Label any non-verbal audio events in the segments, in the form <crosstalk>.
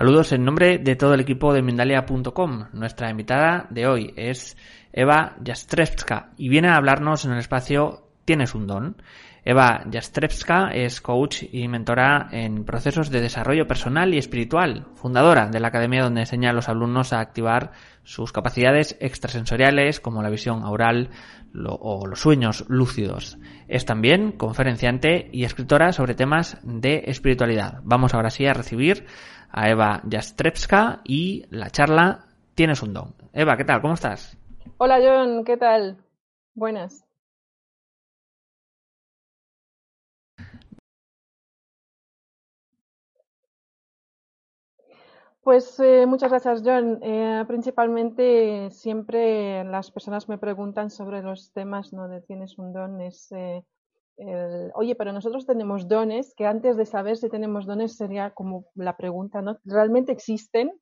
Saludos en nombre de todo el equipo de Mindalia.com. Nuestra invitada de hoy es Eva Jastrewska y viene a hablarnos en el espacio Tienes un don. Eva Jastrewska es coach y mentora en procesos de desarrollo personal y espiritual, fundadora de la academia donde enseña a los alumnos a activar sus capacidades extrasensoriales como la visión aural o los sueños lúcidos. Es también conferenciante y escritora sobre temas de espiritualidad. Vamos ahora sí a recibir a Eva Jastrewska y la charla Tienes un don. Eva, ¿qué tal? ¿Cómo estás? Hola John, ¿qué tal? Buenas. Pues eh, muchas gracias, John. Eh, principalmente siempre las personas me preguntan sobre los temas ¿no? de tienes un don. Es, eh, el, oye, pero nosotros tenemos dones, que antes de saber si tenemos dones sería como la pregunta, ¿no? ¿Realmente existen?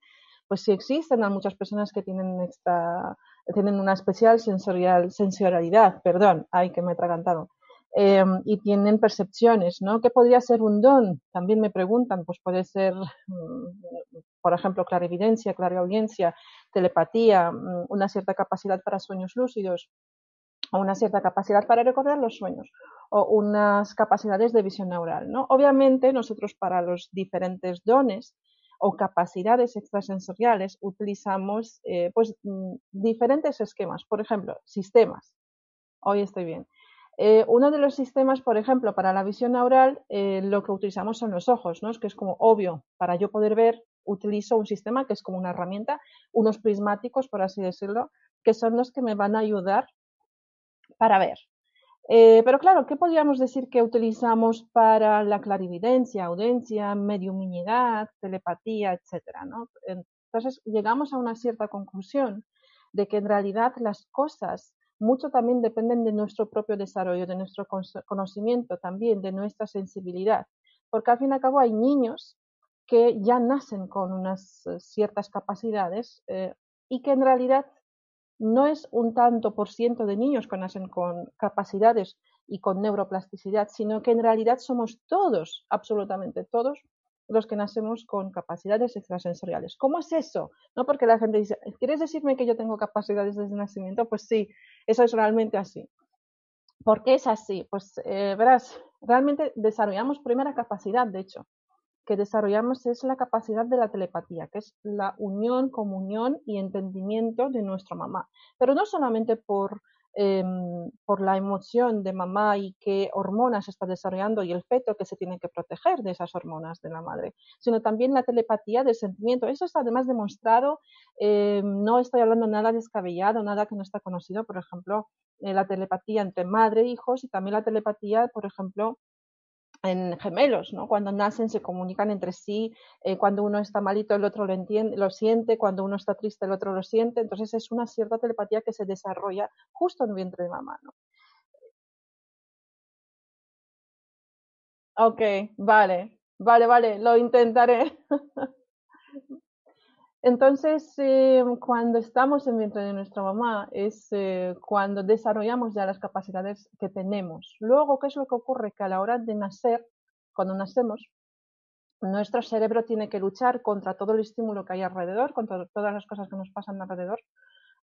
Pues sí existen, hay muchas personas que tienen esta, tienen una especial sensorial, sensorialidad, perdón, ay que me he atragantado, eh, y tienen percepciones, ¿no? ¿Qué podría ser un don? También me preguntan, pues puede ser, mm, por ejemplo, clarividencia, clariaudiencia, telepatía, mm, una cierta capacidad para sueños lúcidos, o una cierta capacidad para recordar los sueños, o unas capacidades de visión neural, ¿no? Obviamente, nosotros para los diferentes dones o capacidades extrasensoriales utilizamos eh, pues, mm, diferentes esquemas, por ejemplo, sistemas. Hoy estoy bien. Eh, uno de los sistemas, por ejemplo, para la visión neural, eh, lo que utilizamos son los ojos, ¿no? Es que es como obvio, para yo poder ver, utilizo un sistema que es como una herramienta, unos prismáticos, por así decirlo, que son los que me van a ayudar para ver. Eh, pero claro, ¿qué podríamos decir que utilizamos para la clarividencia, audiencia, mediuminidad, telepatía, etcétera? Entonces llegamos a una cierta conclusión de que en realidad las cosas mucho también dependen de nuestro propio desarrollo, de nuestro conocimiento también, de nuestra sensibilidad. Porque al fin y al cabo hay niños que ya nacen con unas eh, ciertas capacidades eh, y que en realidad no es un tanto por ciento de niños que nacen con capacidades y con neuroplasticidad, sino que en realidad somos todos, absolutamente todos, los que nacemos con capacidades extrasensoriales. ¿Cómo es eso? No porque la gente dice, ¿quieres decirme que yo tengo capacidades desde nacimiento? Pues sí, eso es realmente así. ¿Por qué es así? Pues eh, verás, realmente desarrollamos primera capacidad, de hecho, que desarrollamos es la capacidad de la telepatía, que es la unión, comunión y entendimiento de nuestra mamá. Pero no solamente por Em, por la emoción de mamá y qué hormonas está desarrollando y el feto que se tiene que proteger de esas hormonas de la madre, sino también la telepatía del sentimiento. Eso está además demostrado, em, no estoy hablando nada descabellado, nada que no está conocido, por ejemplo, eh, la telepatía entre madre e hijos y también la telepatía, por ejemplo, en gemelos, ¿no? Cuando nacen se comunican entre sí, eh, cuando uno está malito el otro lo entiende, lo siente, cuando uno está triste el otro lo siente, entonces es una cierta telepatía que se desarrolla justo en el vientre de mamá, ¿no? Ok, vale, vale, vale, lo intentaré. <laughs> Entonces, eh, cuando estamos en vientre de nuestra mamá es eh, cuando desarrollamos ya las capacidades que tenemos. Luego, ¿qué es lo que ocurre? Que a la hora de nacer, cuando nacemos, nuestro cerebro tiene que luchar contra todo el estímulo que hay alrededor, contra todas las cosas que nos pasan alrededor,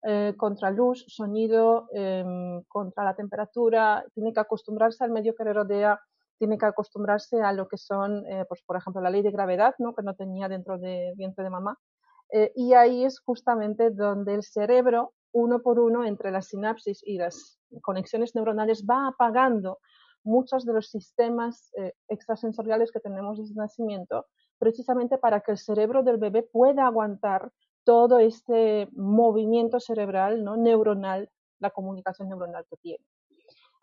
eh, contra luz, sonido, em, contra la temperatura, tiene que acostumbrarse al medio que le rodea, tiene que acostumbrarse a lo que son, pues, por ejemplo, la ley de gravedad, ¿no? que no tenía dentro de vientre de mamá, eh, y ahí es justamente donde el cerebro, uno por uno, entre las sinapsis y las conexiones neuronales, va apagando muchos de los sistemas eh, extrasensoriales que tenemos desde el nacimiento, precisamente para que el cerebro del bebé pueda aguantar todo este movimiento cerebral, ¿no? neuronal, la comunicación neuronal que tiene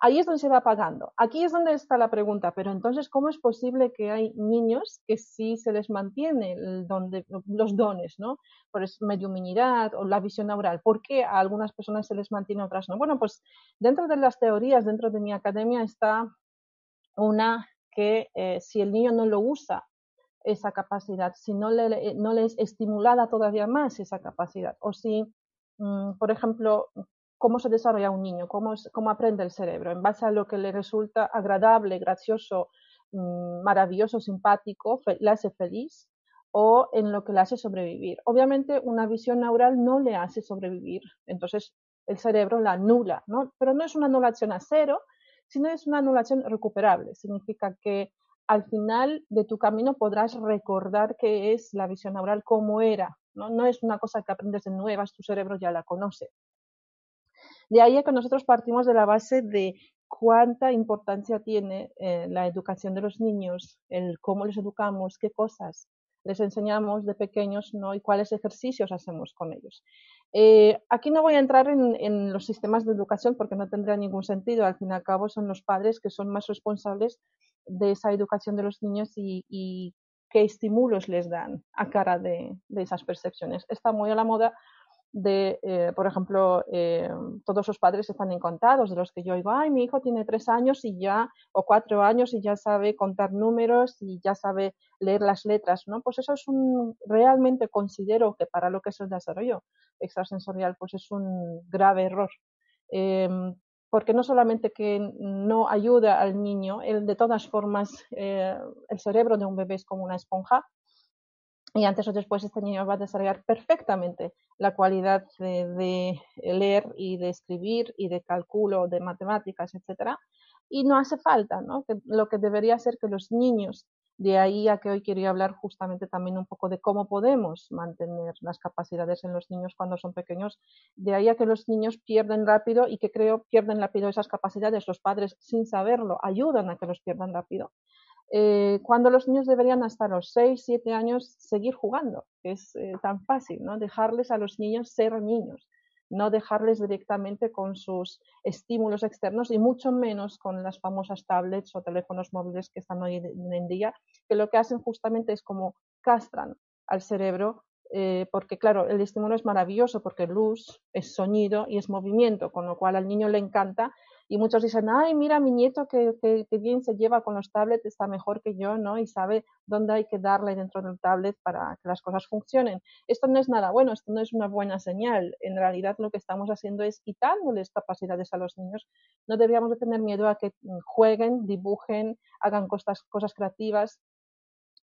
ahí es donde se va apagando. Aquí es donde está la pregunta, pero entonces, ¿cómo es posible que hay niños que sí se les mantiene los dones, ¿no? Por mediuminidad o la visión oral. ¿Por qué a algunas personas se les mantiene, a otras no? Bueno, pues dentro de las teorías, dentro de mi academia está una que eh, si el niño no lo usa, esa capacidad, si no le, no es estimulada todavía más esa capacidad, o si, mm, por ejemplo, cómo se desarrolla un niño, cómo, aprende el cerebro, en base a lo que le resulta agradable, gracioso, mm, maravilloso, simpático, le hace feliz, o en lo que le hace sobrevivir. Obviamente una visión neural no le hace sobrevivir, entonces el cerebro la anula, ¿no? Pero no es una anulación a cero, sino es una anulación recuperable. Significa que al final de tu camino podrás recordar qué es la visión neural, cómo era, ¿no? No es una cosa que aprendes de nuevas, tu cerebro ya la conoce. De ahí que nosotros partimos de la base de cuánta importancia tiene eh, la educación de los niños, el cómo les educamos, qué cosas les enseñamos de pequeños ¿no? y cuáles ejercicios hacemos con ellos. Eh, aquí no voy a entrar en, los sistemas de educación porque no tendría ningún sentido. Al fin y al cabo son los padres que son más responsables de esa educación de los niños y, qué estímulos les dan a cara de, esas percepciones. Está muy a la moda de, eh, por ejemplo, eh, todos los padres están encantados de los que yo digo, ay, mi hijo tiene tres años y ya, o cuatro años y ya sabe contar números y ya sabe leer las letras, ¿no? Pues eso es un, realmente considero que para lo que es el desarrollo extrasensorial, pues es un grave error. Em, porque no solamente que no ayuda al niño, el, de todas formas, eh, el cerebro de un bebé es como una esponja, y antes o después este niño va a desarrollar perfectamente la cualidad de, leer y de escribir y de cálculo, de matemáticas, etcétera. Y no hace falta, ¿no? Lo que debería ser que los niños, de ahí a que hoy quería hablar justamente también un poco de cómo podemos mantener las capacidades en los niños cuando son pequeños, de ahí a que los niños pierden rápido y que creo pierden rápido esas capacidades, los padres sin saberlo ayudan a que los pierdan rápido. Eh, cuando los niños deberían hasta los 6, 7 años seguir jugando, es eh, tan fácil, ¿no? Dejarles a los niños ser niños, no dejarles directamente con sus estímulos externos y mucho menos con las famosas tablets o teléfonos móviles que están hoy en día, que lo que hacen justamente es como castran al cerebro eh, porque claro, el estímulo es maravilloso porque luz, es sonido y es movimiento, con lo cual al niño le encanta y muchos dicen, ay, mira, mi nieto que, bien se lleva con los tablets, está mejor que yo, ¿no? Y sabe dónde hay que darle dentro del tablet para que las cosas funcionen. Esto no es nada bueno, esto no es una buena señal. En realidad lo que estamos haciendo es quitándoles capacidades a los niños. No deberíamos de tener miedo a que mm, jueguen, dibujen, hagan cosas, cosas creativas,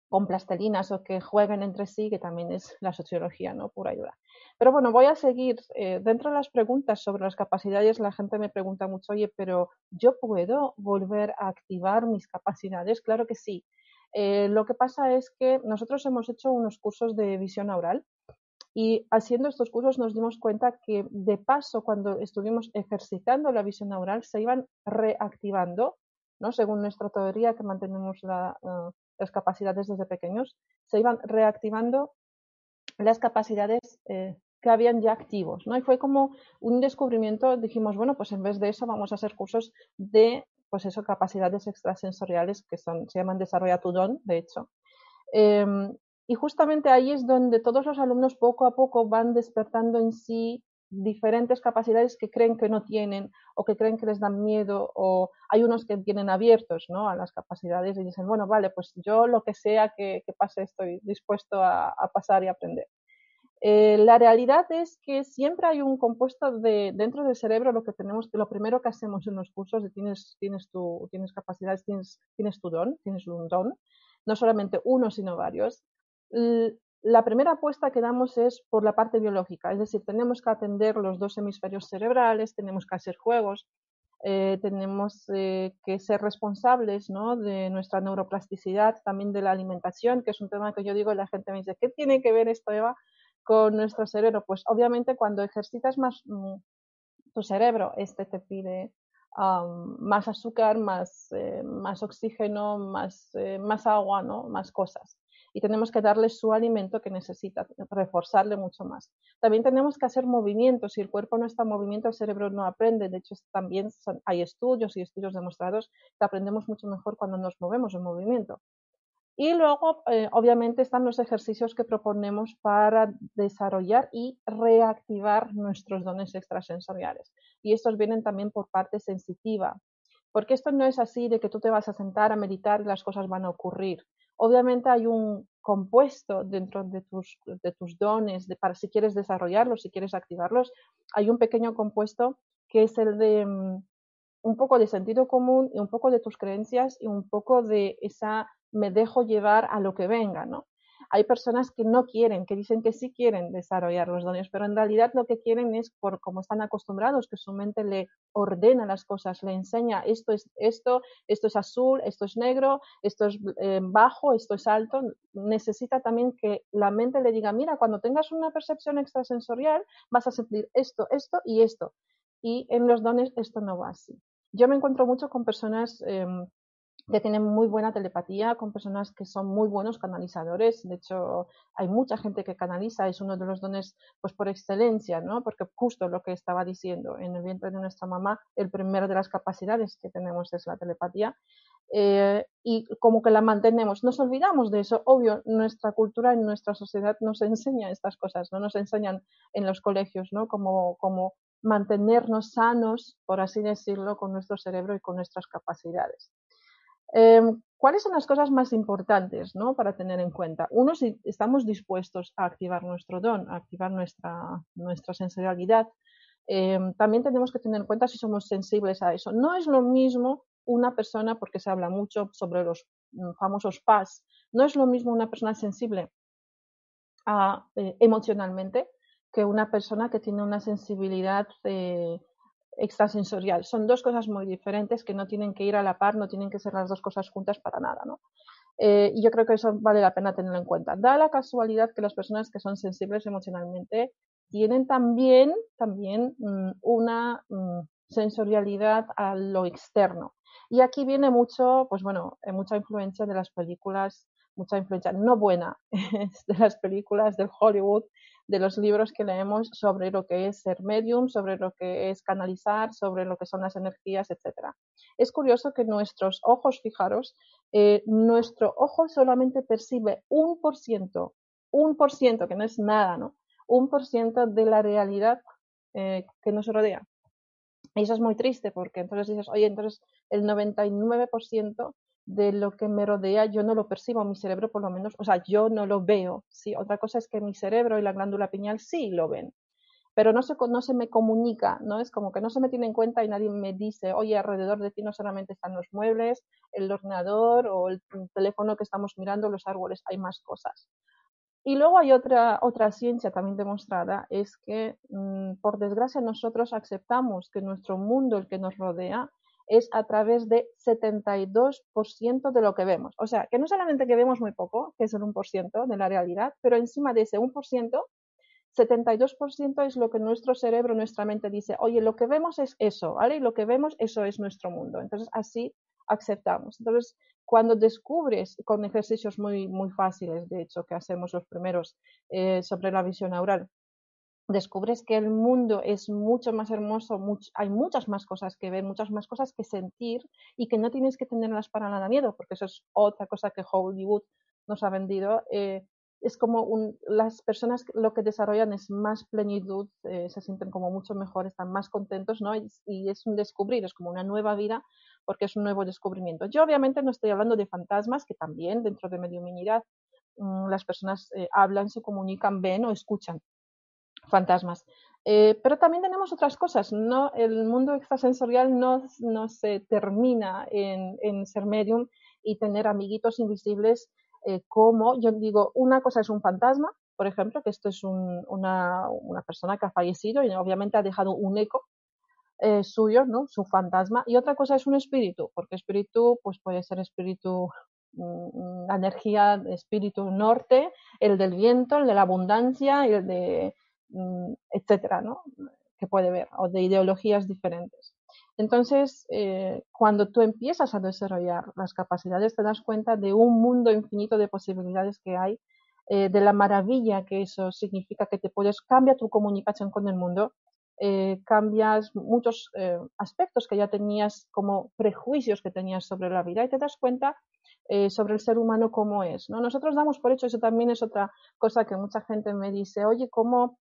con plastelinas o que jueguen entre sí, que también es la sociología, ¿no? Pura ayuda. Pero bueno, voy a seguir. Eh, dentro de las preguntas sobre las capacidades, la gente me pregunta mucho, oye, pero ¿yo puedo volver a activar mis capacidades? Claro que sí. Eh, lo que pasa es que nosotros hemos hecho unos cursos de visión oral y haciendo estos cursos nos dimos cuenta que de paso, cuando estuvimos ejercitando la visión oral, se iban reactivando, ¿no? según nuestra teoría que mantenemos la, uh, las capacidades desde pequeños, se iban reactivando las capacidades eh, que habían ya activos, ¿no? Y fue como un descubrimiento, dijimos, bueno, pues en vez de eso vamos a hacer cursos de, pues eso, capacidades extrasensoriales que son, se llaman Desarrolla tu don, de hecho. Em, y justamente ahí es donde todos los alumnos poco a poco van despertando en sí diferentes capacidades que creen que no tienen o que creen que les dan miedo o hay unos que tienen abiertos ¿no? a las capacidades y dicen, bueno, vale, pues yo lo que sea que, pase estoy dispuesto a, pasar y aprender. Eh, la realidad es que siempre hay un compuesto de, dentro del cerebro, lo que tenemos, lo primero que hacemos en los cursos de tienes, tienes, tu, tienes capacidades, tienes, tienes tu don, tienes un don, no solamente uno, sino varios la primera apuesta que damos es por la parte biológica, es decir, tenemos que atender los dos hemisferios cerebrales, tenemos que hacer juegos, eh, tenemos eh, que ser responsables ¿no? de nuestra neuroplasticidad, también de la alimentación, que es un tema que yo digo la gente me dice, ¿qué tiene que ver esto, Eva, con nuestro cerebro? Pues obviamente cuando ejercitas más mm, tu cerebro, este te pide más azúcar, más, eh, más oxígeno, más, más agua, ¿no? más cosas y tenemos que darle su alimento que necesita, reforzarle mucho más. También tenemos que hacer movimientos. Si el cuerpo no está en movimiento, el cerebro no aprende. De hecho, también hay estudios y estudios demostrados que aprendemos mucho mejor cuando nos movemos en movimiento. Y luego, eh, obviamente, están los ejercicios que proponemos para desarrollar y reactivar nuestros dones extrasensoriales. Y estos vienen también por parte sensitiva, porque esto no es así de que tú te vas a sentar a meditar y las cosas van a ocurrir obviamente hay un compuesto dentro de tus, dones, de, para si quieres desarrollarlos, si quieres activarlos, hay un pequeño compuesto que es el de mm, un poco de sentido común y un poco de tus creencias y un poco de esa me dejo llevar a lo que venga, ¿no? Hay personas que no quieren, que dicen que sí quieren desarrollar los dones, pero en realidad lo que quieren es, por como están acostumbrados, que su mente le ordena las cosas, le enseña esto es esto, esto es azul, esto es negro, esto es eh, bajo, esto es alto. Necesita también que la mente le diga, mira, cuando tengas una percepción extrasensorial, vas a sentir esto, esto y esto. Y en los dones esto no va así. Yo me encuentro mucho con personas em, que tienen muy buena telepatía, con personas que son muy buenos canalizadores. De hecho, hay mucha gente que canaliza, es uno de los dones pues por excelencia, ¿no? Porque justo lo que estaba diciendo, en el vientre de nuestra mamá, el primero de las capacidades que tenemos es la telepatía. Eh, y como que la mantenemos, nos olvidamos de eso. Obvio, nuestra cultura en nuestra sociedad nos enseña estas cosas, no nos enseñan en los colegios, ¿no? Como, como mantenernos sanos, por así decirlo, con nuestro cerebro y con nuestras capacidades. Em, ¿Cuáles son las cosas más importantes ¿no? para tener en cuenta? Uno, si estamos dispuestos a activar nuestro don, a activar nuestra, nuestra sensibilidad, em, también tenemos que tener en cuenta si somos sensibles a eso. No es lo mismo una persona, porque se habla mucho sobre los mm, famosos PAS, no es lo mismo una persona sensible eh, emocionalmente que una persona que tiene una sensibilidad eh, extrasensorial. Son dos cosas muy diferentes que no tienen que ir a la par, no tienen que ser las dos cosas juntas para nada. Eh, y yo creo que eso vale la pena tenerlo en cuenta. Da la casualidad que las personas que son sensibles emocionalmente tienen también, también mm, una mm, sensorialidad a lo externo. Y aquí viene mucho, pues bueno, eh, mucha influencia de las películas, mucha influencia no buena <laughs> de las películas del Hollywood de los libros que leemos sobre lo que es ser medium, sobre lo que es canalizar, sobre lo que son las energías, etc. Es curioso que nuestros ojos, fijaros, eh, nuestro ojo solamente percibe un por ciento, un por ciento, que no es nada, ¿no? Un por ciento de la realidad eh, que nos rodea. Y eso es muy triste porque entonces dices, oye, entonces el 99% de lo que me rodea yo no lo percibo, mi cerebro por lo menos, o sea, yo no lo veo. ¿sí? Otra cosa es que mi cerebro y la glándula pineal sí lo ven, pero no se, no se me comunica, ¿no? Es como que no se me tiene en cuenta y nadie me dice, oye, alrededor de ti no solamente están los muebles, el ordenador o el teléfono que estamos mirando, los árboles, hay más cosas. Y luego hay otra, otra ciencia también demostrada, es que mm, por desgracia nosotros aceptamos que nuestro mundo, el que nos rodea, es a través de 72% de lo que vemos. O sea, que no solamente que vemos muy poco, que es el 1% de la realidad, pero encima de ese 1%, 72% es lo que nuestro cerebro, nuestra mente dice, oye, lo que vemos es eso, ¿vale? Y lo que vemos, eso es nuestro mundo. Entonces, así aceptamos. Entonces, cuando descubres con ejercicios muy, muy fáciles, de hecho, que hacemos los primeros eh, sobre la visión neural, descubres que el mundo es mucho más hermoso, hay muchas más cosas que ver, muchas más cosas que sentir y que no tienes que tenerlas para nada miedo, porque eso es otra cosa que Hollywood nos ha vendido. Eh, es como las personas lo que desarrollan es más plenitud, eh, se sienten como mucho mejor, están más contentos, ¿no? Y, es un descubrir, es como una nueva vida porque es un nuevo descubrimiento. Yo obviamente no estoy hablando de fantasmas, que también dentro de mediuminidad mm, las personas eh, hablan, se comunican, ven o escuchan fantasmas. Eh, pero también tenemos otras cosas, ¿no? El mundo extrasensorial no, no se termina en, en, ser medium y tener amiguitos invisibles eh, como, yo digo, una cosa es un fantasma, por ejemplo, que esto es un, una, una, persona que ha fallecido y obviamente ha dejado un eco eh, suyo, ¿no? Su fantasma. Y otra cosa es un espíritu, porque espíritu, pues puede ser espíritu mm, la energía, espíritu norte, el del viento, el de la abundancia, el de Mm, etcétera, ¿no? que puede ver, o de ideologías diferentes. Entonces, eh, cuando tú empiezas a desarrollar las capacidades, te das cuenta de un mundo infinito de posibilidades que hay, eh, de la maravilla que eso significa que te puedes, cambia tu comunicación con el mundo, eh, cambias muchos aspectos que ya tenías como prejuicios que tenías sobre la vida y te das cuenta sobre el ser humano cómo es. ¿no? Nosotros damos por hecho, eso también es otra cosa que mucha gente me dice, oye, ¿cómo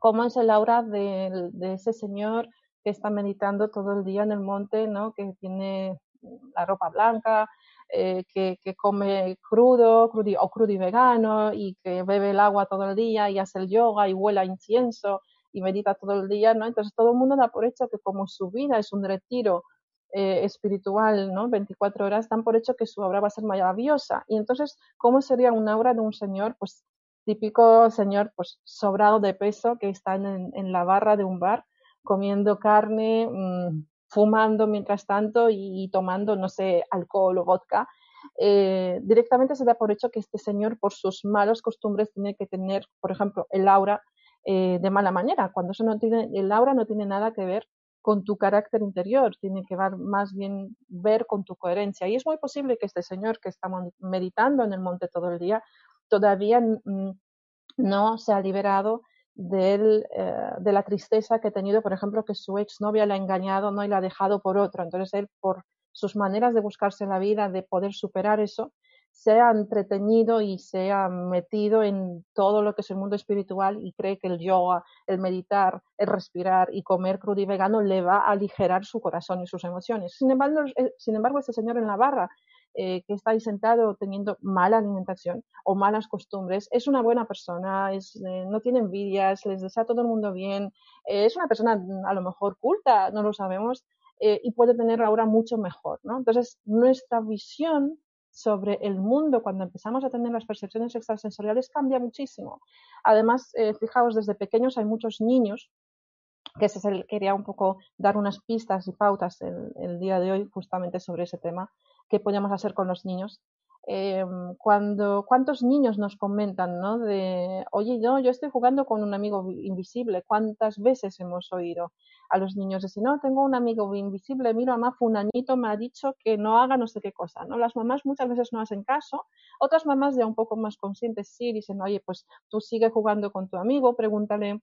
cómo es el aura de, ese señor que está meditando todo el día en el monte, ¿no? que tiene la ropa blanca, eh, que, come crudo o crudo y vegano y que bebe el agua todo el día y hace el yoga y huela incienso y medita todo el día, ¿no? Entonces todo el mundo da por hecho que como su vida es un retiro eh, espiritual, ¿no? 24 horas, dan por hecho que su obra va a ser maravillosa. Y entonces, ¿cómo sería una obra de un señor? Pues típico señor pues sobrado de peso que está en, la barra de un bar comiendo carne, mmm, fumando mientras tanto y, tomando, no sé, alcohol o vodka. Eh, directamente se da por hecho que este señor, por sus malas costumbres, tiene que tener, por ejemplo, el aura eh, de mala manera, cuando eso no tiene, el aura no tiene nada que ver con tu carácter interior, tiene que ver más bien ver con tu coherencia. Y es muy posible que este señor que está meditando en el monte todo el día todavía no se ha liberado eh, de la tristeza que ha tenido, por ejemplo, que su exnovia le ha engañado ¿no? y la ha dejado por otro. Entonces él, por sus maneras de buscarse la vida, de poder superar eso, se ha entretenido y se ha metido en todo lo que es el mundo espiritual y cree que el yoga, el meditar, el respirar y comer crudo y vegano le va a aligerar su corazón y sus emociones. Sin embargo, sin embargo este señor en la barra eh, que está ahí sentado teniendo mala alimentación o malas costumbres, es una buena persona, eh, no tiene envidias, les desea todo el mundo bien, eh, es una persona a lo mejor culta, no lo sabemos, y puede tener ahora mucho mejor. ¿no? Entonces, nuestra visión sobre el mundo cuando empezamos a tener las percepciones extrasensoriales cambia muchísimo. Además, fijaos, desde pequeños hay muchos niños que ese es el, quería un poco dar unas pistas y pautas el, día de hoy justamente sobre ese tema, qué podemos hacer con los niños. Eh, cuando, ¿Cuántos niños nos comentan, ¿no? De, oye, yo, yo estoy jugando con un amigo invisible. ¿Cuántas veces hemos oído a los niños decir, no, tengo un amigo invisible, mira, mamá, fulanito me ha dicho que no haga no sé qué cosa, ¿no? Las mamás muchas veces no hacen caso, otras mamás ya un poco más conscientes sí dicen, oye, pues tú sigue jugando con tu amigo, pregúntale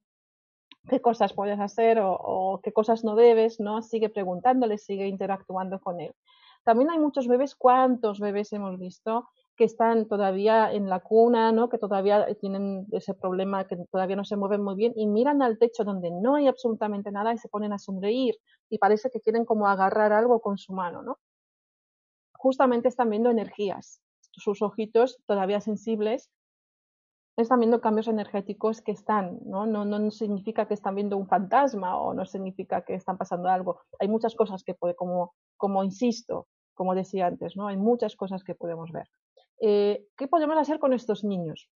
qué cosas puedes hacer o, o qué cosas no debes, ¿no? Sigue preguntándole, sigue interactuando con él. También hay muchos bebés, ¿cuántos bebés hemos visto que están todavía en la cuna, ¿no? que todavía tienen ese problema, que todavía no se mueven muy bien y miran al techo donde no hay absolutamente nada y se ponen a sonreír y parece que quieren como agarrar algo con su mano, ¿no? Justamente están viendo energías. Sus ojitos todavía sensibles están viendo cambios energéticos que están, ¿no? ¿no? No significa que están viendo un fantasma o no significa que están pasando algo. Hay muchas cosas que puede, como, como insisto, como decía antes, ¿no? Hay muchas cosas que podemos ver. Eh, ¿Qué podemos hacer con estos niños?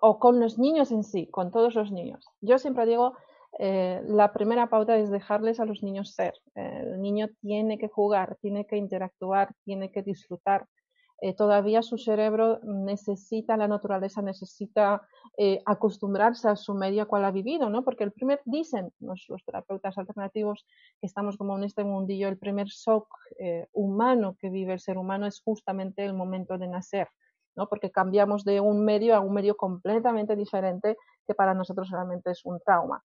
O con los niños en sí, con todos los niños. Yo siempre digo, eh, la primera pauta es dejarles a los niños ser. el niño tiene que jugar, tiene que interactuar, tiene que disfrutar, eh, todavía su cerebro necesita la naturaleza, necesita eh, acostumbrarse a su medio cual ha vivido, ¿no? Porque el primer, dicen los, terapeutas alternativos que estamos como en este mundillo, el primer shock eh, humano que vive el ser humano es justamente el momento de nacer, ¿no? Porque cambiamos de un medio a un medio completamente diferente que para nosotros realmente es un trauma.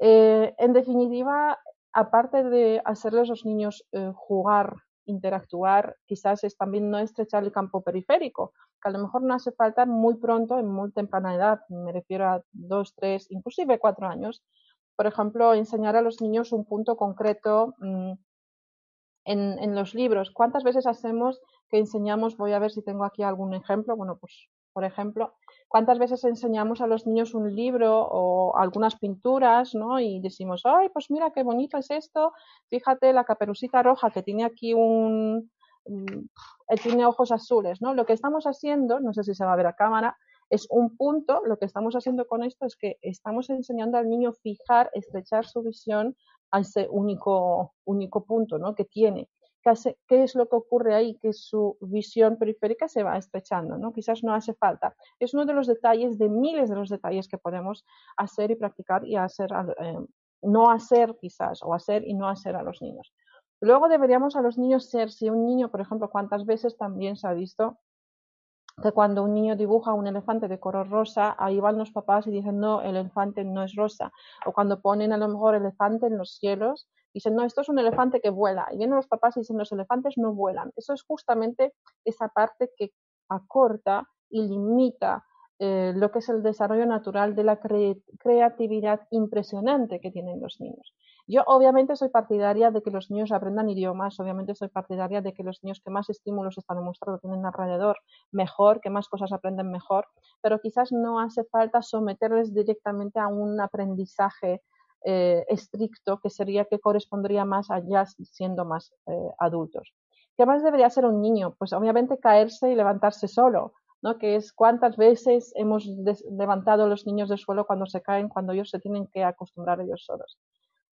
en definitiva, aparte de hacerles a los niños jugar interactuar, quizás es también no estrechar el campo periférico, que a lo mejor no hace falta muy pronto, en muy temprana edad, me refiero a dos, tres, inclusive cuatro años. Por ejemplo, enseñar a los niños un punto concreto mmm, en, en, los libros. ¿Cuántas veces hacemos que enseñamos, voy a ver si tengo aquí algún ejemplo, bueno, pues por ejemplo, ¿cuántas veces enseñamos a los niños un libro o algunas pinturas, ¿no? Y decimos, ay, pues mira qué bonito es esto, fíjate la caperucita roja que tiene aquí un, mm, tiene ojos azules, ¿no? Lo que estamos haciendo, no sé si se va a ver a cámara, es un punto, lo que estamos haciendo con esto es que estamos enseñando al niño fijar, estrechar su visión a ese único, único punto, ¿no? Que tiene qué es lo que ocurre ahí, que su visión periférica se va estrechando, ¿no? Quizás no hace falta. Es uno de los detalles, de miles de los detalles que podemos hacer y practicar y hacer, eh, no hacer quizás, o hacer y no hacer a los niños. Luego deberíamos a los niños ser, si un niño, por ejemplo, cuántas veces también se ha visto que cuando un niño dibuja un elefante de color rosa, ahí van los papás y dicen, no, el elefante no es rosa. O cuando ponen a lo mejor elefante en los cielos, dicen, no, esto es un elefante que vuela. Y vienen los papás y dicen, los elefantes no vuelan. Eso es justamente esa parte que acorta y limita eh, lo que es el desarrollo natural de la creatividad impresionante que tienen los niños. Yo obviamente soy partidaria de que los niños aprendan idiomas, obviamente soy partidaria de que los niños que más estímulos están demostrando tienen alrededor mejor, que más cosas aprenden mejor, pero quizás no hace falta someterles directamente a un aprendizaje eh, estricto que sería que correspondería más allá siendo más eh, adultos. ¿Qué más debería ser un niño? Pues obviamente caerse y levantarse solo, ¿no? Que es cuántas veces hemos levantado los niños del suelo cuando se caen, cuando ellos se tienen que acostumbrar ellos solos.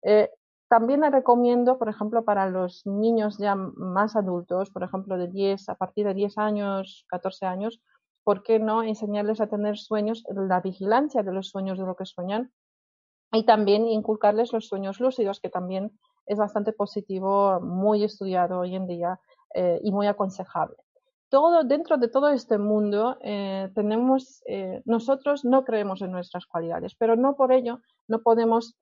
Eh, también recomiendo, por ejemplo, para los niños ya más adultos, por ejemplo, de 10, a partir de 10 años, 14 años, ¿por qué no enseñarles a tener sueños, la vigilancia de los sueños de lo que sueñan? Y también inculcarles los sueños lúcidos, que también es bastante positivo, muy estudiado hoy en día eh, y muy aconsejable. Todo, dentro de todo este mundo eh, tenemos, eh, nosotros no creemos en nuestras cualidades, pero no por ello no podemos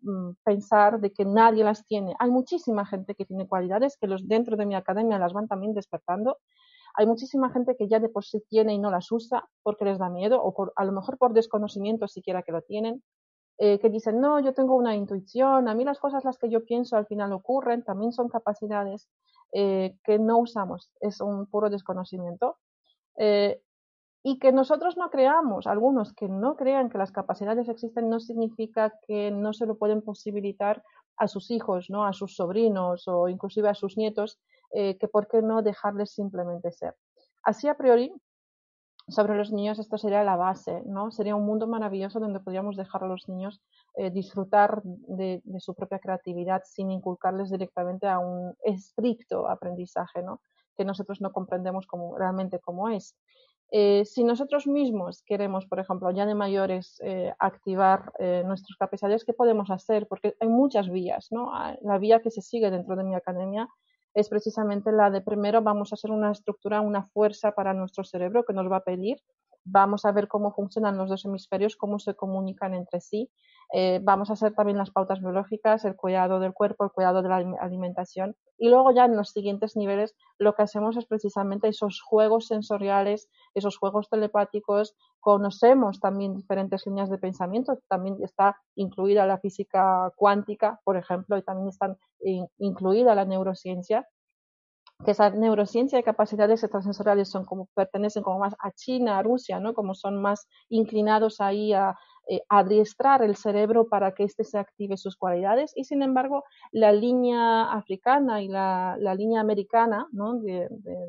mm, pensar de que nadie las tiene. Hay muchísima gente que tiene cualidades que los dentro de mi academia las van también despertando. Hay muchísima gente que ya de por sí tiene y no las usa porque les da miedo o por, a lo mejor por desconocimiento siquiera que lo tienen. Eh, que dicen, no, yo tengo una intuición, a mí las cosas las que yo pienso al final ocurren, también son capacidades eh, que no usamos, es un puro desconocimiento. Eh, y que nosotros no creamos, algunos que no crean que las capacidades existen, no significa que no se lo pueden posibilitar a sus hijos, ¿no? a sus sobrinos o inclusive a sus nietos, que por qué no dejarles simplemente ser. Así a priori, sobre los niños esto sería la base, ¿no? Sería un mundo maravilloso donde podríamos dejar a los niños eh, disfrutar de, su propia creatividad sin inculcarles directamente a un estricto aprendizaje, ¿no? Que nosotros no comprendemos realmente cómo es. Eh, si nosotros mismos queremos, por ejemplo, ya de mayores, eh, activar nuestras capacidades, ¿qué podemos hacer? Porque hay muchas vías, ¿no? Ah, la vía que se sigue dentro de mi academia es precisamente la de primero vamos a hacer una estructura, una fuerza para nuestro cerebro que nos va a pedir vamos a ver cómo funcionan los dos hemisferios, cómo se comunican entre sí. Eh, vamos a hacer también las pautas biológicas, el cuidado del cuerpo, el cuidado de la alimentación. Y luego ya en los siguientes niveles lo que hacemos es precisamente esos juegos sensoriales, esos juegos telepáticos. Conocemos también diferentes líneas de pensamiento. También está incluida la física cuántica, por ejemplo, y también está incluida la neurociencia que esa neurociencia de capacidades extrasensoriales son como pertenecen como más a China, a Rusia, ¿no? Como son más inclinados ahí a eh, adiestrar el cerebro para que éste se active sus cualidades y sin embargo la línea africana y la, línea americana, ¿no? De,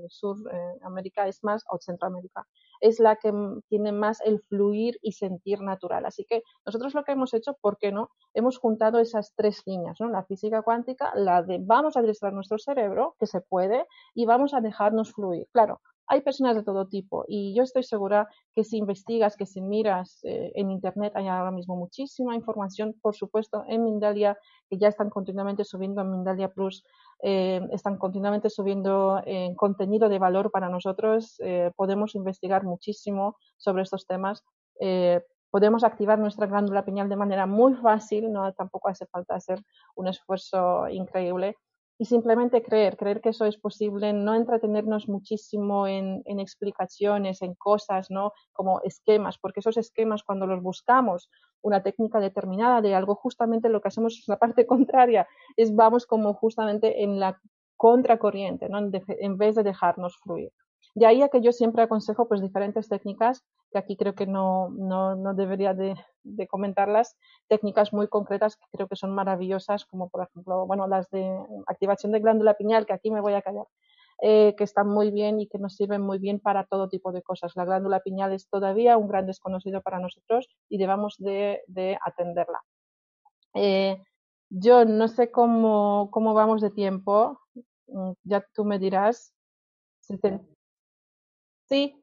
Suramérica eh, es más, o Centroamérica, es la que tiene más el fluir y sentir natural. Así que nosotros lo que hemos hecho, ¿por qué no? Hemos juntado esas tres líneas, ¿no? La física cuántica, la de vamos a adiestrar nuestro cerebro, que se puede, y vamos a dejarnos fluir. Claro, hay personas de todo tipo y yo estoy segura que si investigas, que si miras eh, en Internet, hay ahora mismo muchísima información, por supuesto, en Mindalia, que ya están continuamente subiendo en Mindalia Plus, eh, están continuamente subiendo eh, contenido de valor para nosotros. podemos investigar muchísimo sobre estos temas. podemos activar nuestra glándula pineal de manera muy fácil, no tampoco hace falta hacer un esfuerzo increíble y simplemente creer, creer que eso es posible, no entretenernos muchísimo en, explicaciones, en cosas, ¿no? Como esquemas, porque esos esquemas cuando los buscamos, una técnica determinada de algo, justamente lo que hacemos es la parte <laughs> contraria, es vamos como justamente en la contracorriente, ¿no? En vez de dejarnos fluir. De ahí a que yo siempre aconsejo pues diferentes técnicas, que aquí creo que no, no, no debería de, comentarlas, técnicas muy concretas que creo que son maravillosas, como por ejemplo, bueno, las de activación de glándula pineal, que aquí me voy a callar, eh, que están muy bien y que nos sirven muy bien para todo tipo de cosas. La glándula pineal es todavía un gran desconocido para nosotros y debemos de, de atenderla. Eh, yo no sé cómo, cómo vamos de tiempo, mm, ya tú me dirás. Sí,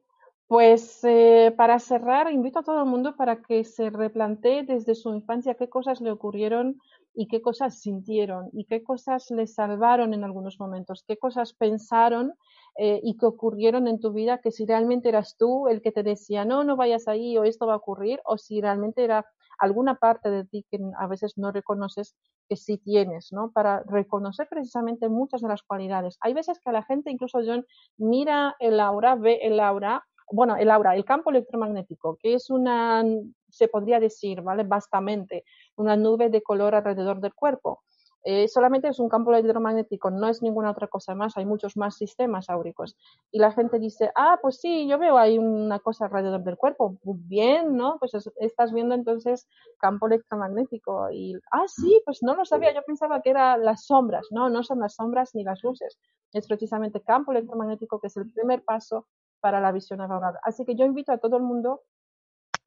pues eh, para cerrar, invito a todo el mundo para que se replantee desde su infancia qué cosas le ocurrieron y qué cosas sintieron y qué cosas le salvaron en algunos momentos, qué cosas pensaron eh, y que ocurrieron en tu vida, que si realmente eras tú el que te decía, no, no vayas ahí o esto va a ocurrir, o si realmente era alguna parte de ti que a veces no reconoces que sí tienes, ¿no? Para reconocer precisamente muchas de las cualidades. Hay veces que la gente, incluso John, mira el aura, ve el aura, bueno, el aura, el campo electromagnético, que es una, se podría decir, ¿vale? Bastante, una nube de color alrededor del cuerpo. Eh, solamente es un campo electromagnético, no es ninguna otra cosa más, hay muchos más sistemas áuricos. Y la gente dice, ah, pues sí, yo veo ahí una cosa alrededor del cuerpo, bien, ¿no? Pues estás viendo entonces campo electromagnético. Y, ah, sí, pues no lo sabía, yo pensaba que eran las sombras, no, no son las sombras ni las luces, es precisamente campo electromagnético que es el primer paso para la visión avanzada. Así que yo invito a todo el mundo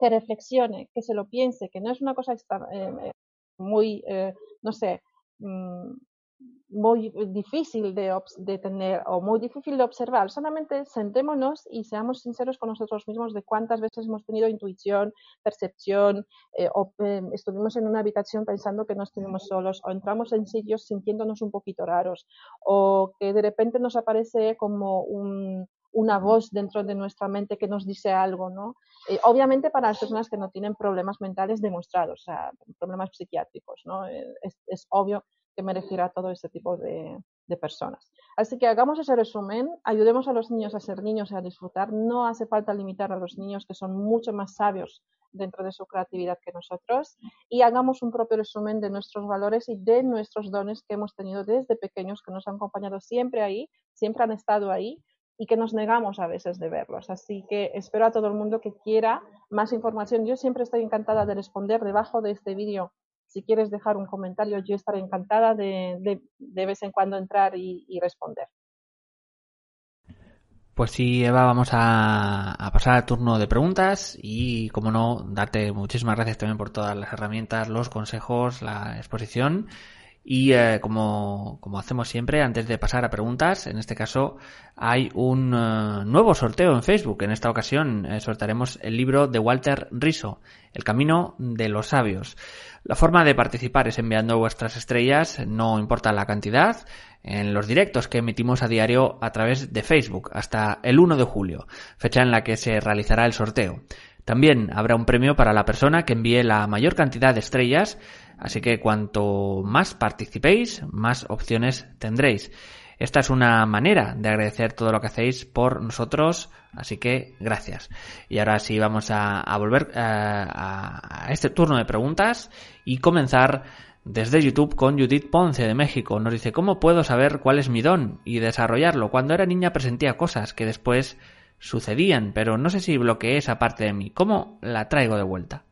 que reflexione, que se lo piense, que no es una cosa eh, eh, muy, no sé, Mm, muy difícil de, de, tener o muy difícil de observar. Solamente sentémonos y seamos sinceros con nosotros mismos de cuántas veces hemos tenido intuición, percepción, eh, o eh, estuvimos en una habitación pensando que no estuvimos solos, o entramos en sitios sintiéndonos un poquito raros, o que de repente nos aparece como un, una voz dentro de nuestra mente que nos dice algo, ¿no? Eh, obviamente para las personas que no tienen problemas mentales demostrados, o sea, problemas psiquiátricos, ¿no? Eh, es, obvio que me refiero a todo ese tipo de, personas. Así que hagamos ese resumen, ayudemos a los niños a ser niños y a disfrutar. No hace falta limitar a los niños que son mucho más sabios dentro de su creatividad que nosotros y hagamos un propio resumen de nuestros valores y de nuestros dones que hemos tenido desde pequeños, que nos han acompañado siempre ahí, siempre han estado ahí y que nos negamos a veces de verlos. Así que espero a todo el mundo que quiera más información. Yo siempre estoy encantada de responder debajo de este vídeo. Si quieres dejar un comentario, yo estaré encantada de, de, vez en cuando entrar y, responder. Pues sí, Eva, vamos a, a, pasar al turno de preguntas y, como no, darte muchísimas gracias también por todas las herramientas, los consejos, la exposición. Y eh, como, como, hacemos siempre, antes de pasar a preguntas, en este caso hay un eh, nuevo sorteo en Facebook. En esta ocasión eh, sortearemos el libro de Walter Riso, El Camino de los Sabios. La forma de participar es enviando vuestras estrellas, no importa la cantidad, en los directos que emitimos a diario a través de Facebook hasta el 1 de julio, fecha en la que se realizará el sorteo. También habrá un premio para la persona que envíe la mayor cantidad de estrellas Así que cuanto más participéis, más opciones tendréis. Esta es una manera de agradecer todo lo que hacéis por nosotros, así que gracias. Y ahora sí vamos a, volver eh, a, este turno de preguntas y comenzar desde YouTube con Judith Ponce de México. Nos dice, ¿cómo puedo saber cuál es mi don y desarrollarlo? Cuando era niña presentía cosas que después sucedían, pero no sé si bloqueé esa parte de mí. ¿Cómo la traigo de vuelta?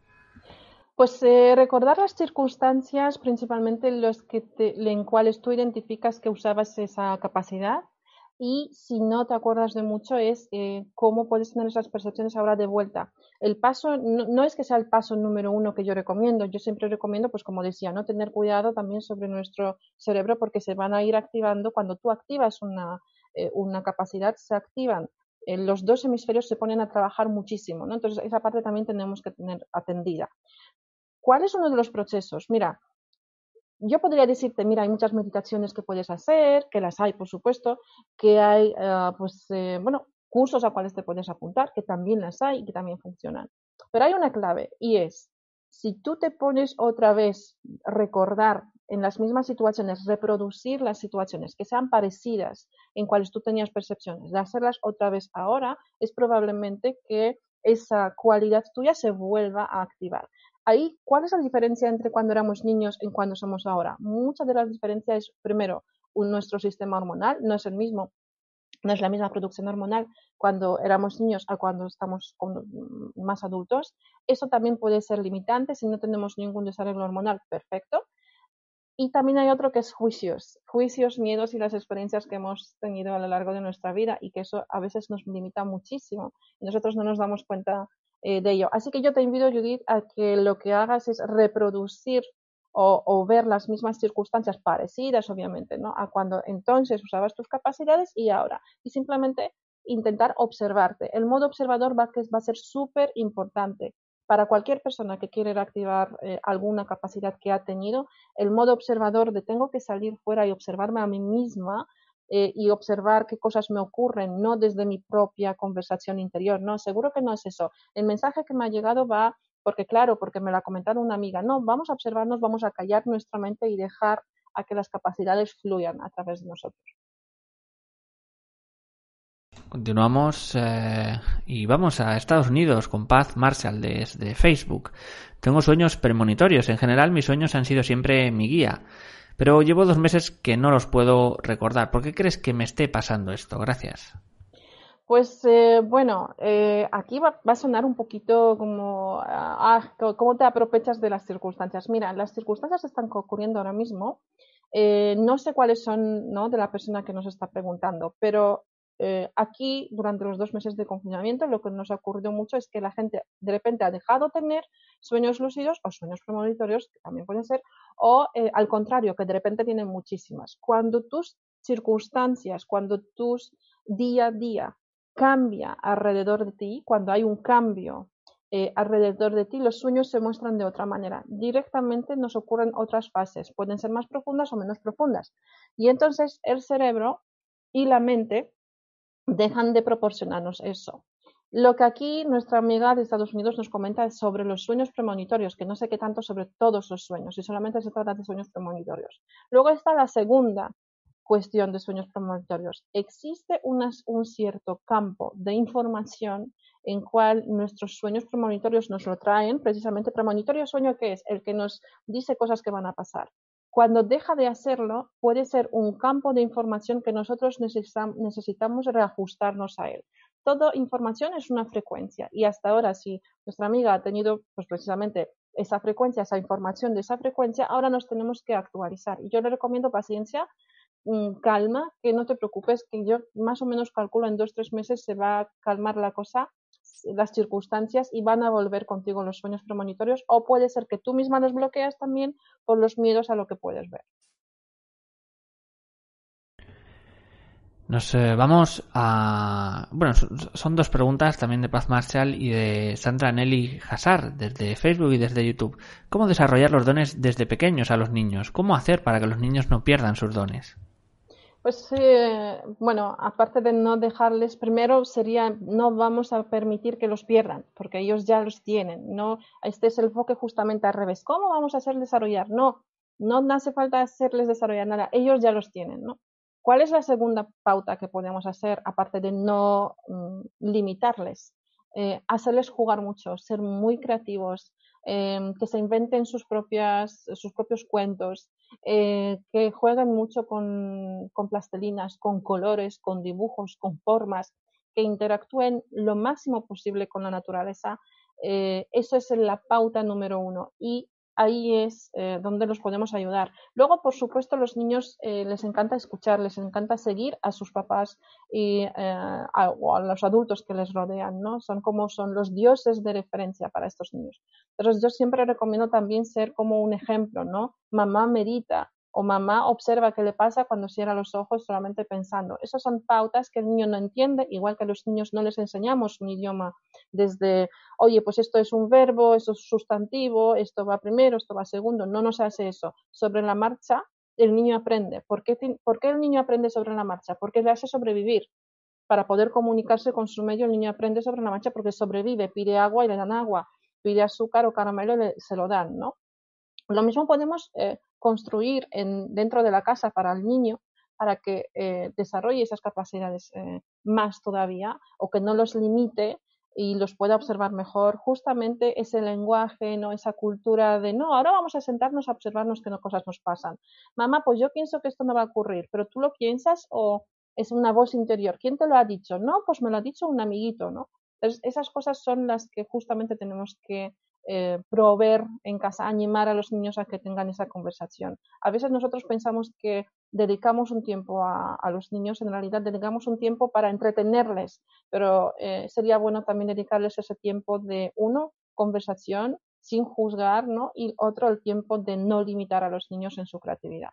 Pues eh, recordar las circunstancias, principalmente los que en cuales tú identificas que usabas esa capacidad y si no te acuerdas de mucho es eh, cómo puedes tener esas percepciones ahora de vuelta. El paso no, es que sea el paso número uno que yo recomiendo, yo siempre recomiendo, pues como decía, no tener cuidado también sobre nuestro cerebro porque se van a ir activando cuando tú activas una, eh, una capacidad, se activan los dos hemisferios se ponen a trabajar muchísimo, ¿no? Entonces, esa parte también tenemos que tener atendida. ¿Cuál es uno de los procesos? Mira, yo podría decirte, mira, hay muchas meditaciones que puedes hacer, que las hay, por supuesto, que hay, eh, pues, eh, bueno, cursos a cuales te puedes apuntar, que también las hay y que también funcionan. Pero hay una clave y es, si tú te pones otra vez recordar en las mismas situaciones, reproducir las situaciones que sean parecidas en cuales tú tenías percepciones, de hacerlas otra vez ahora, es probablemente que esa cualidad tuya se vuelva a activar. Ahí, ¿cuál es la diferencia entre cuando éramos niños y cuando somos ahora? Muchas de las diferencias es, primero, nuestro sistema hormonal no es el mismo, no es la misma producción hormonal cuando éramos niños a cuando estamos más adultos. Eso también puede ser limitante si no tenemos ningún desarrollo hormonal perfecto. Y también hay otro que es juicios, juicios, miedos y las experiencias que hemos tenido a lo largo de nuestra vida y que eso a veces nos limita muchísimo nosotros no nos damos cuenta eh, de ello. Así que yo te invito, Judith, a que lo que hagas es reproducir o, ver las mismas circunstancias parecidas, obviamente, ¿no? A cuando entonces usabas tus capacidades y ahora. Y simplemente intentar observarte. El modo observador va, a ser súper importante para cualquier persona que quiera activar eh, alguna capacidad que ha tenido. El modo observador de tengo que salir fuera y observarme a mí misma eh, y observar qué cosas me ocurren, no desde mi propia conversación interior, no, seguro que no es eso. El mensaje que me ha llegado va, porque claro, porque me lo ha comentado una amiga, no, vamos a observarnos, vamos a callar nuestra mente y dejar a que las capacidades fluyan a través de nosotros. Continuamos eh, y vamos a Estados Unidos con Paz Marshall desde Facebook. Tengo sueños premonitorios. En general, mis sueños han sido siempre mi guía. Pero llevo dos meses que no los puedo recordar. ¿Por qué crees que me esté pasando esto? Gracias. Pues eh, bueno, eh, aquí va, a sonar un poquito como, ah, ¿cómo te aprovechas de las circunstancias? Mira, las circunstancias están ocurriendo ahora mismo. Eh, no sé cuáles son ¿no? de la persona que nos está preguntando, pero aquí, durante los dos meses de confinamiento, lo que nos ha ocurrido mucho es que la gente de repente ha dejado de tener sueños lúcidos o sueños premonitorios, que también pueden ser, o al contrario, que de repente tienen muchísimas. Cuando tus circunstancias, cuando tus día a día cambia alrededor de ti, cuando hay un cambio eh, alrededor de ti, los sueños se muestran de otra manera. Directamente nos ocurren otras fases, pueden ser más profundas o menos profundas. Y entonces el cerebro y la mente dejan de proporcionarnos eso. Lo que aquí nuestra amiga de Estados Unidos nos comenta es sobre los sueños premonitorios, que no sé qué tanto sobre todos los sueños, y solamente se trata de sueños premonitorios. Luego está la segunda cuestión de sueños premonitorios. Existe un cierto campo de información en cual nuestros sueños premonitorios nos lo traen, precisamente premonitorio sueño que es el que nos dice cosas que van a pasar. Cuando deja de hacerlo, puede ser un campo de información que nosotros necesitamos reajustarnos a él. Toda información es una frecuencia y hasta ahora si nuestra amiga ha tenido pues precisamente esa frecuencia, esa información de esa frecuencia, ahora nos tenemos que actualizar. Y yo le recomiendo paciencia Mm, calma, que no te preocupes, que yo más o menos calculo en dos, tres meses se va a calmar la cosa, las circunstancias y van a volver contigo los sueños premonitorios o puede ser que tú misma los bloqueas también por los miedos a lo que puedes ver. Nos eh, vamos a. Bueno, son dos preguntas también de Paz Marshall y de Sandra Nelly Hazard desde Facebook y desde YouTube. ¿Cómo desarrollar los dones desde pequeños a los niños? ¿Cómo hacer para que los niños no pierdan sus dones? Pues eh, bueno, aparte de no dejarles, primero sería no vamos a permitir que los pierdan, porque ellos ya los tienen. No, este es el enfoque justamente al revés. ¿Cómo vamos a hacer desarrollar? No, no hace falta hacerles desarrollar nada. Ellos ya los tienen, ¿no? ¿Cuál es la segunda pauta que podemos hacer aparte de no mm, limitarles? Eh, hacerles jugar mucho, ser muy creativos, Em, que se inventen sus, propias, sus propios cuentos, eh, que jueguen mucho con, con plastelinas, con colores, con dibujos, con formas, que interactúen lo máximo posible con la naturaleza. Eh, eso es la pauta número uno. Y ahí es eh, donde los podemos ayudar. Luego, por supuesto, los niños eh, les encanta escuchar, les encanta seguir a sus papás y eh, a, o a los adultos que les rodean, ¿no? Son como son los dioses de referencia para estos niños. Pero yo siempre recomiendo también ser como un ejemplo, ¿no? Mamá medita, o mamá observa qué le pasa cuando cierra los ojos solamente pensando. Esas son pautas que el niño no entiende, igual que a los niños no les enseñamos un idioma desde, oye, pues esto es un verbo, esto es sustantivo, esto va primero, esto va segundo. No nos hace eso. Sobre la marcha, el niño aprende. ¿Por qué, ¿Por qué el niño aprende sobre la marcha? Porque le hace sobrevivir. Para poder comunicarse con su medio, el niño aprende sobre la marcha porque sobrevive, pide agua y le dan agua, pide azúcar o caramelo y se lo dan, ¿no? Lo mismo podemos eh, construir en, dentro de la casa para el niño para que eh, desarrolle esas capacidades eh, más todavía o que no los limite y los pueda observar mejor, justamente ese lenguaje, no esa cultura de no, ahora vamos a sentarnos a observarnos que no cosas nos pasan. Mamá, pues yo pienso que esto no va a ocurrir, pero tú lo piensas o es una voz interior. ¿Quién te lo ha dicho? No, pues me lo ha dicho un amiguito, ¿no? Entonces, esas cosas son las que justamente tenemos que eh, proveer en casa, animar a los niños a que tengan esa conversación. A veces nosotros pensamos que dedicamos un tiempo a, los niños, en realidad dedicamos un tiempo para entretenerles, pero eh, sería bueno también dedicarles ese tiempo de, uno, conversación sin juzgar, ¿no? Y otro, el tiempo de no limitar a los niños en su creatividad.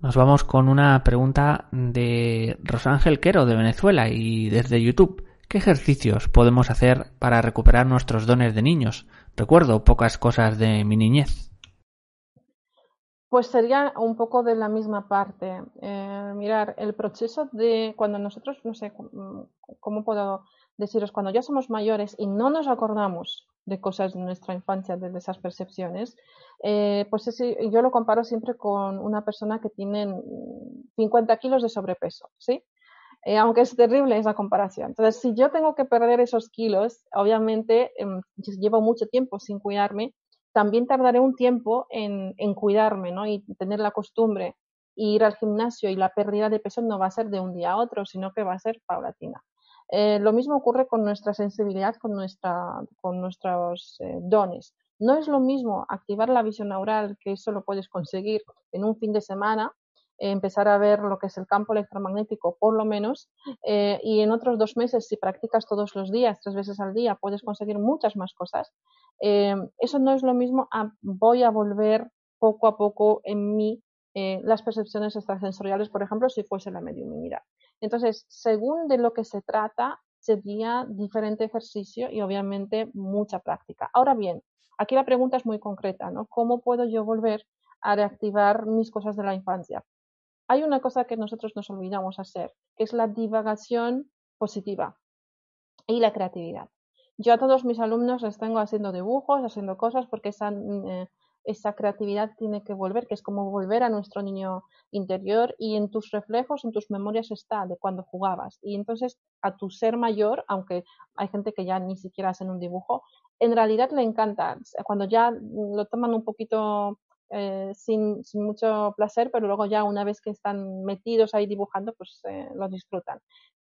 Nos vamos con una pregunta de Rosángel Quero de Venezuela y desde YouTube. ¿Qué ejercicios podemos hacer para recuperar nuestros dones de niños? Recuerdo pocas cosas de mi niñez. Pues sería un poco de la misma parte. Eh, mirar, el proceso de cuando nosotros, no sé cómo puedo deciros, cuando ya somos mayores y no nos acordamos de cosas de nuestra infancia, de esas percepciones, eh, pues yo lo comparo siempre con una persona que tiene 50 kilos de sobrepeso, ¿sí? Eh, aunque es terrible esa comparación. Entonces, si yo tengo que perder esos kilos, obviamente em, llevo mucho tiempo sin cuidarme también tardaré un tiempo en, en cuidarme, ¿no? Y tener la costumbre ir al gimnasio y la pérdida de peso no va a ser de un día a otro, sino que va a ser paulatina. Eh, lo mismo ocurre con nuestra sensibilidad, con, nuestra, con nuestros eh, dones. No es lo mismo activar la visión neural, que eso lo puedes conseguir en un fin de semana, empezar a ver lo que es el campo electromagnético, por lo menos, y en otros dos meses, si practicas todos los días, tres veces al día, puedes conseguir muchas más cosas. eso no es lo mismo a voy a volver poco a poco en mí las percepciones extrasensoriales, por ejemplo, si fuese la mediumnidad. Entonces, según de lo que se trata, sería diferente ejercicio y obviamente mucha práctica. Ahora bien, aquí la pregunta es muy concreta, ¿no? ¿Cómo puedo yo volver a reactivar mis cosas de la infancia? Hay una cosa que nosotros nos olvidamos hacer, que es la divagación positiva y la creatividad. Yo a todos mis alumnos les tengo haciendo dibujos, haciendo cosas, porque esa eh, esa creatividad tiene que volver, que es como volver a nuestro niño interior y en tus reflejos, en tus memorias está de cuando jugabas. Y entonces a tu ser mayor, aunque hay gente que ya ni siquiera hacen un dibujo, en realidad le encanta. Cuando ya lo toman un poquito eh, sin, mucho placer, pero luego ya una vez que están metidos ahí dibujando, pues eh, lo disfrutan.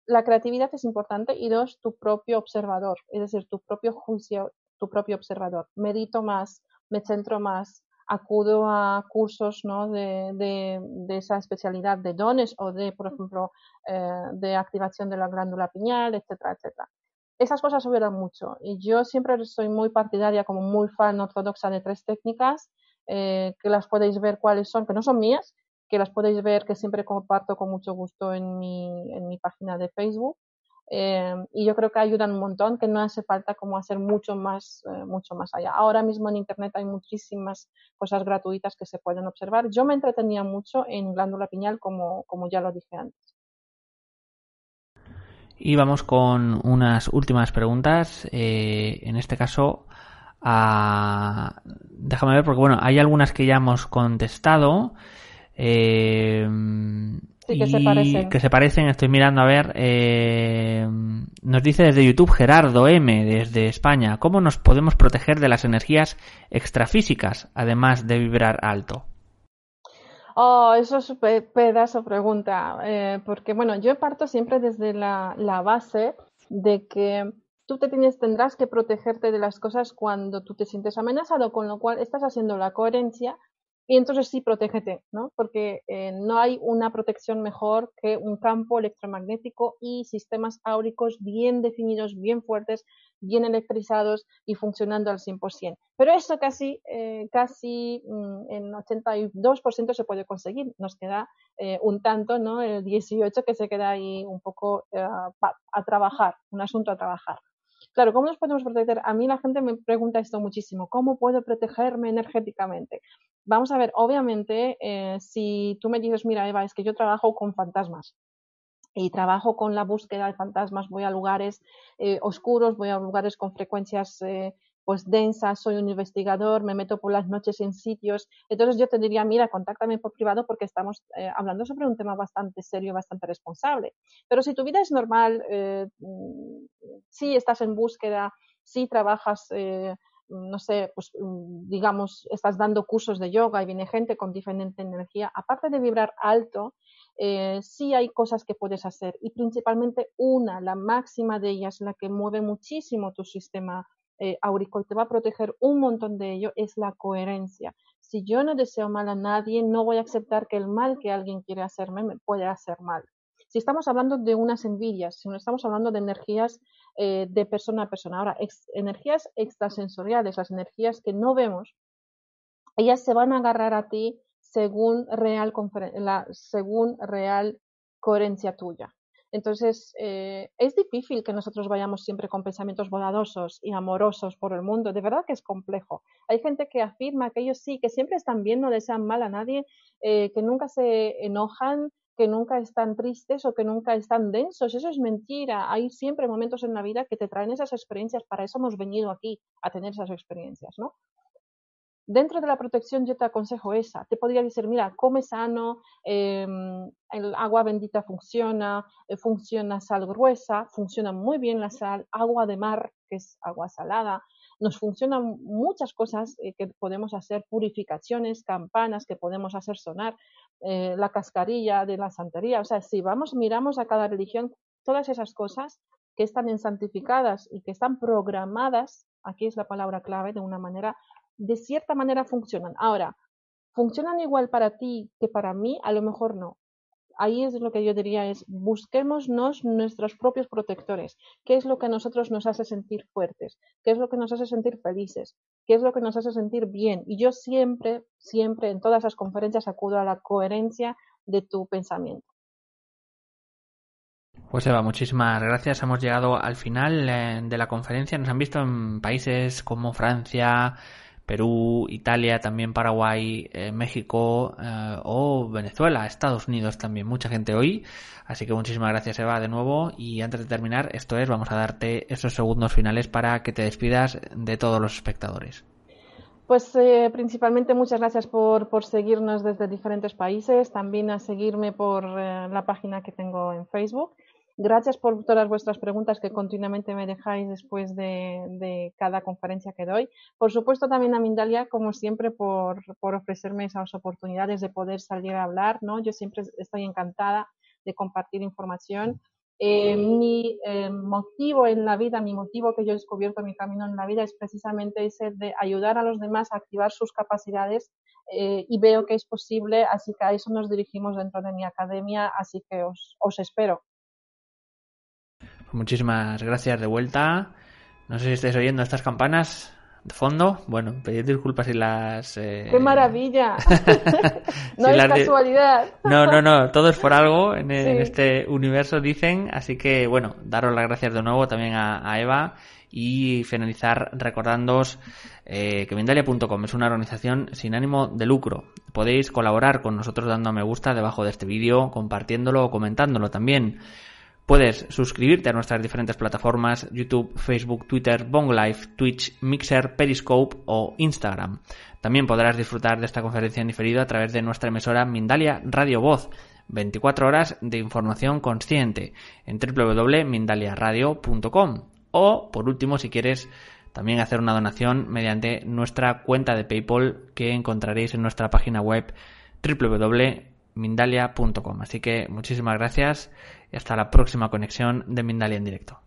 La creatividad es importante y dos, tu propio observador, es decir, tu propio juicio, tu propio observador. Medito más, me centro más, acudo a cursos ¿no? de, esa especialidad de dones o de, por ejemplo, eh, de activación de la glándula pineal, etcétera, etcétera. Esas cosas ayudan mucho y yo siempre soy muy partidaria, como muy fan ortodoxa de tres técnicas, eh, que las podéis ver cuáles son, que no son mías, que las podéis ver, que siempre comparto con mucho gusto en mi, en mi página de Facebook. Eh, y yo creo que ayudan un montón, que no hace falta como hacer mucho más, eh, mucho más allá. Ahora mismo en Internet hay muchísimas cosas gratuitas que se pueden observar. Yo me entretenía mucho en glándula pineal, como, como ya lo dije antes. Y vamos con unas últimas preguntas. En este caso, a... déjame ver, porque bueno, hay algunas que ya hemos contestado. Eh, que se parecen. Que se parecen, estoy mirando a ver. Eh, nos dice desde YouTube Gerardo M, desde España, ¿cómo nos podemos proteger de las energías extrafísicas, además de vibrar alto? Oh, eso es un pedazo pregunta, eh, porque bueno, yo parto siempre desde la, la, base de que tú te tienes, tendrás que protegerte de las cosas cuando tú te sientes amenazado, con lo cual estás haciendo la coherencia y entonces sí, protégete, ¿no? Porque eh, no hay una protección mejor que un campo electromagnético y sistemas áuricos bien definidos, bien fuertes, bien electrizados y funcionando al 100%. Pero eso casi, eh, casi mm, en 82% se puede conseguir. Nos queda eh, un tanto, ¿no? El 18% que se queda ahí un poco a trabajar, un asunto a trabajar. Claro, ¿cómo nos podemos proteger? A mí la gente me pregunta esto muchísimo. ¿Cómo puedo protegerme energéticamente? Vamos a ver, obviamente, eh, si tú me dices, mira, Eva, es que yo trabajo con fantasmas y trabajo con la búsqueda de fantasmas, voy a lugares eh, oscuros, voy a lugares con frecuencias eh, pues densas, soy un investigador, me meto por las noches en sitios. Entonces yo te diría, mira, contáctame por privado porque estamos hablando sobre un tema bastante serio, bastante responsable. Pero si tu vida es normal, mm, si estás en búsqueda, si trabajas no sé, pues mm, digamos, estás dando cursos de yoga y viene gente con diferente energía, aparte de vibrar alto, eh, sí hay cosas que puedes hacer y principalmente una, la máxima de ellas, la que mueve muchísimo tu sistema eh, y te va a proteger un montón de ello, es la coherencia. Si yo no deseo mal a nadie, no voy a aceptar que el mal que alguien quiere hacerme me puede hacer mal. Si estamos hablando de unas envidias, si no estamos hablando de energías eh, de persona a persona, ahora, energías extrasensoriales, las energías que no vemos, ellas se van a agarrar a ti según real, la, según real coherencia tuya. Entonces, eh, es difícil que nosotros vayamos siempre con pensamientos bondadosos y amorosos por el mundo. De verdad que es complejo. Hay gente que afirma que ellos sí, que siempre están bien, no desean mal a nadie, eh, que nunca se enojan, que nunca están tristes o que nunca están densos. Eso es mentira. Hay siempre momentos en la vida que te traen esas experiencias. Para eso hemos venido aquí, a tener esas experiencias, ¿no? Dentro de la protección yo te aconsejo esa. Te podría decir, mira, come sano, em, el agua bendita funciona, eh, funciona sal gruesa, funciona muy bien la sal, agua de mar, que es agua salada, nos funcionan muchas cosas eh, que podemos hacer, purificaciones, campanas que podemos hacer sonar, eh, la cascarilla de la santería. O sea, si vamos, miramos a cada religión, todas esas cosas que están santificadas y que están programadas, aquí es la palabra clave, de una manera, de cierta manera funcionan. Ahora, ¿funcionan igual para ti que para mí? A lo mejor no ahí es lo que yo diría es busquémonos nuestros propios protectores. ¿Qué es lo que a nosotros nos hace sentir fuertes? ¿Qué es lo que nos hace sentir felices? ¿Qué es lo que nos hace sentir bien? Y yo siempre, siempre en todas las conferencias acudo a la coherencia de tu pensamiento. Pues Eva, muchísimas gracias. Hemos llegado al final eh, de la conferencia. Nos han visto en países como Francia, Perú, Italia, también Paraguay, eh, México eh, o Venezuela, Estados Unidos también, mucha gente hoy. Así que muchísimas gracias Eva de nuevo y antes de terminar, esto es, vamos a darte esos segundos finales para que te despidas de todos los espectadores. Pues eh, principalmente muchas gracias por, por, seguirnos desde diferentes países, también a seguirme por la página que tengo en Facebook Gracias por todas vuestras preguntas que continuamente me dejáis después de, cada conferencia que doy. Por supuesto, también a Mindalia, como siempre, por, ofrecerme esas oportunidades de poder salir a hablar. ¿no? Yo siempre estoy encantada de compartir información. Eh, mi eh, motivo en la vida, mi motivo que yo he descubierto mi camino en la vida es precisamente ese de ayudar a los demás a activar sus capacidades eh, y veo que es posible, así que a eso nos dirigimos dentro de mi academia, así que os, os espero. Muchísimas gracias de vuelta. No sé si estáis oyendo estas campanas de fondo. Bueno, pedir disculpas si las... Eh, ¡Qué maravilla! <laughs> no es casualidad. no, no, no. Todo es por algo en, este universo, dicen. Así que, bueno, daros las gracias de nuevo también a, Eva y finalizar recordándoos eh, que Mindalia.com es una organización sin ánimo de lucro. Podéis colaborar con nosotros dando a me gusta debajo de este vídeo, compartiéndolo o comentándolo también. Puedes suscribirte a nuestras diferentes plataformas YouTube, Facebook, Twitter, Bong Live, Twitch, Mixer, Periscope o Instagram. También podrás disfrutar de esta conferencia en diferido a través de nuestra emisora Mindalia Radio Voz. 24 horas de información consciente en www.mindaliaradio.com o por último si quieres también hacer una donación mediante nuestra cuenta de PayPal que encontraréis en nuestra página web www.mindalia.com. Así que muchísimas gracias y hasta la próxima conexión de Mindalia en directo.